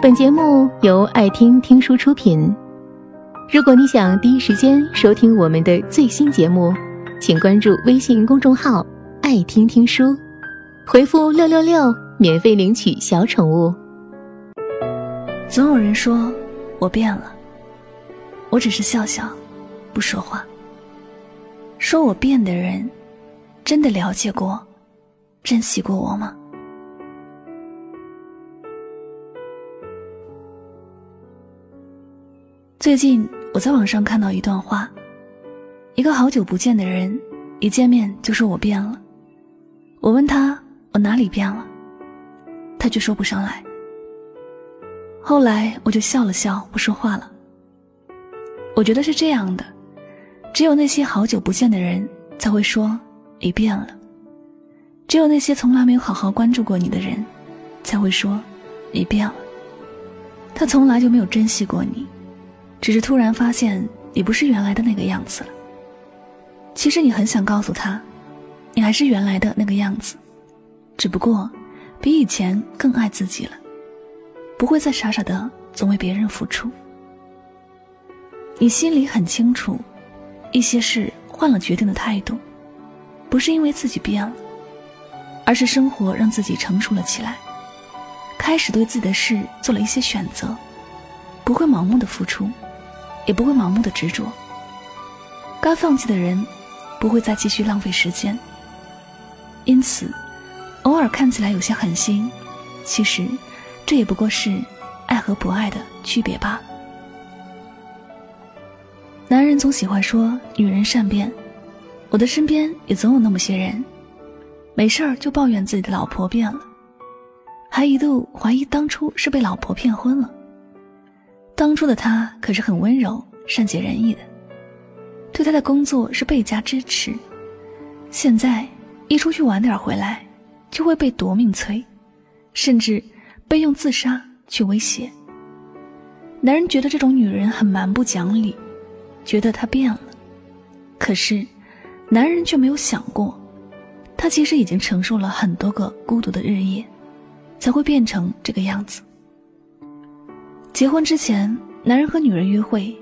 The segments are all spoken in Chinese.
本节目由爱听听书出品。如果你想第一时间收听我们的最新节目，请关注微信公众号“爱听听书”，回复“六六六”免费领取小宠物。总有人说我变了，我只是笑笑，不说话。说我变的人，真的了解过、珍惜过我吗？最近我在网上看到一段话：一个好久不见的人，一见面就说我变了。我问他我哪里变了，他却说不上来。后来我就笑了笑，不说话了。我觉得是这样的，只有那些好久不见的人才会说你变了，只有那些从来没有好好关注过你的人，才会说你变了。他从来就没有珍惜过你。只是突然发现你不是原来的那个样子了。其实你很想告诉他，你还是原来的那个样子，只不过比以前更爱自己了，不会再傻傻的总为别人付出。你心里很清楚，一些事换了决定的态度，不是因为自己变了，而是生活让自己成熟了起来，开始对自己的事做了一些选择，不会盲目的付出。也不会盲目的执着。该放弃的人，不会再继续浪费时间。因此，偶尔看起来有些狠心，其实这也不过是爱和不爱的区别吧。男人总喜欢说女人善变，我的身边也总有那么些人，没事儿就抱怨自己的老婆变了，还一度怀疑当初是被老婆骗婚了。当初的他可是很温柔、善解人意的，对他的工作是倍加支持。现在一出去晚点回来，就会被夺命催，甚至被用自杀去威胁。男人觉得这种女人很蛮不讲理，觉得她变了。可是，男人却没有想过，她其实已经承受了很多个孤独的日夜，才会变成这个样子。结婚之前，男人和女人约会，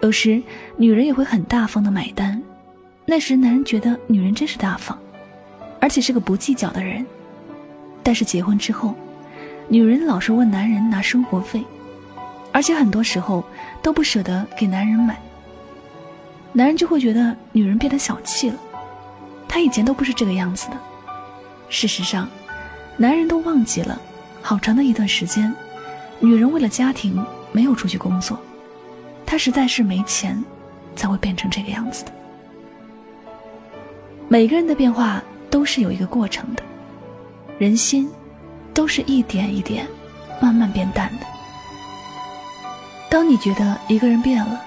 有时女人也会很大方的买单。那时男人觉得女人真是大方，而且是个不计较的人。但是结婚之后，女人老是问男人拿生活费，而且很多时候都不舍得给男人买。男人就会觉得女人变得小气了，他以前都不是这个样子的。事实上，男人都忘记了，好长的一段时间。女人为了家庭没有出去工作，她实在是没钱，才会变成这个样子的。每个人的变化都是有一个过程的，人心都是一点一点慢慢变淡的。当你觉得一个人变了，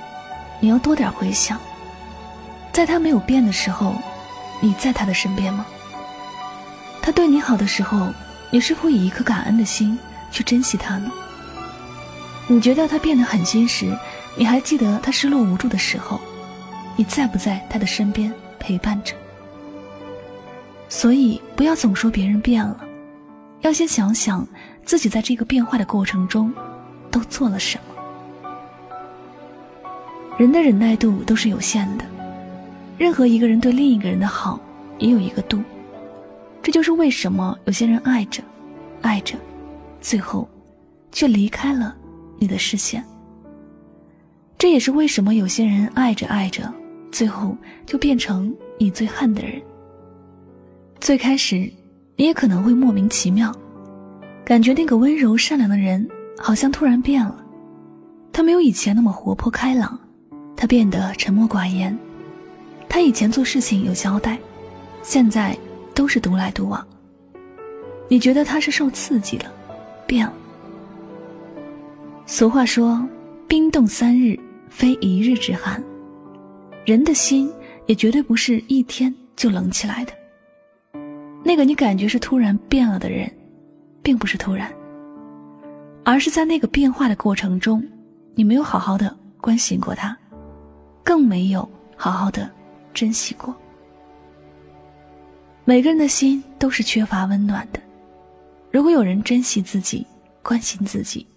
你要多点回想，在他没有变的时候，你在他的身边吗？他对你好的时候，你是否以一颗感恩的心去珍惜他呢？你觉得他变得狠心时，你还记得他失落无助的时候，你在不在他的身边陪伴着？所以不要总说别人变了，要先想想自己在这个变化的过程中都做了什么。人的忍耐度都是有限的，任何一个人对另一个人的好也有一个度，这就是为什么有些人爱着，爱着，最后却离开了。你的视线，这也是为什么有些人爱着爱着，最后就变成你最恨的人。最开始，你也可能会莫名其妙，感觉那个温柔善良的人好像突然变了，他没有以前那么活泼开朗，他变得沉默寡言，他以前做事情有交代，现在都是独来独往。你觉得他是受刺激了，变了。俗话说：“冰冻三日，非一日之寒。”人的心也绝对不是一天就冷起来的。那个你感觉是突然变了的人，并不是突然，而是在那个变化的过程中，你没有好好的关心过他，更没有好好的珍惜过。每个人的心都是缺乏温暖的。如果有人珍惜自己，关心自己。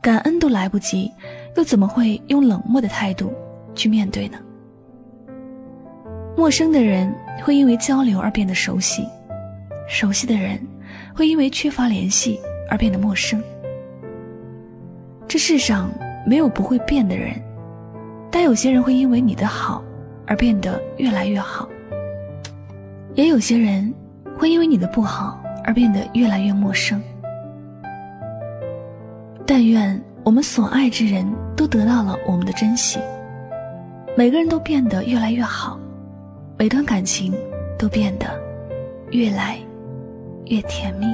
感恩都来不及，又怎么会用冷漠的态度去面对呢？陌生的人会因为交流而变得熟悉，熟悉的人会因为缺乏联系而变得陌生。这世上没有不会变的人，但有些人会因为你的好而变得越来越好，也有些人会因为你的不好而变得越来越陌生。但愿我们所爱之人都得到了我们的珍惜，每个人都变得越来越好，每段感情都变得越来越甜蜜。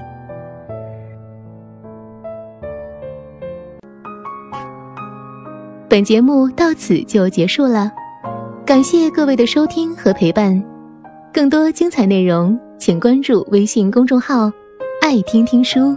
本节目到此就结束了，感谢各位的收听和陪伴。更多精彩内容，请关注微信公众号“爱听听书”。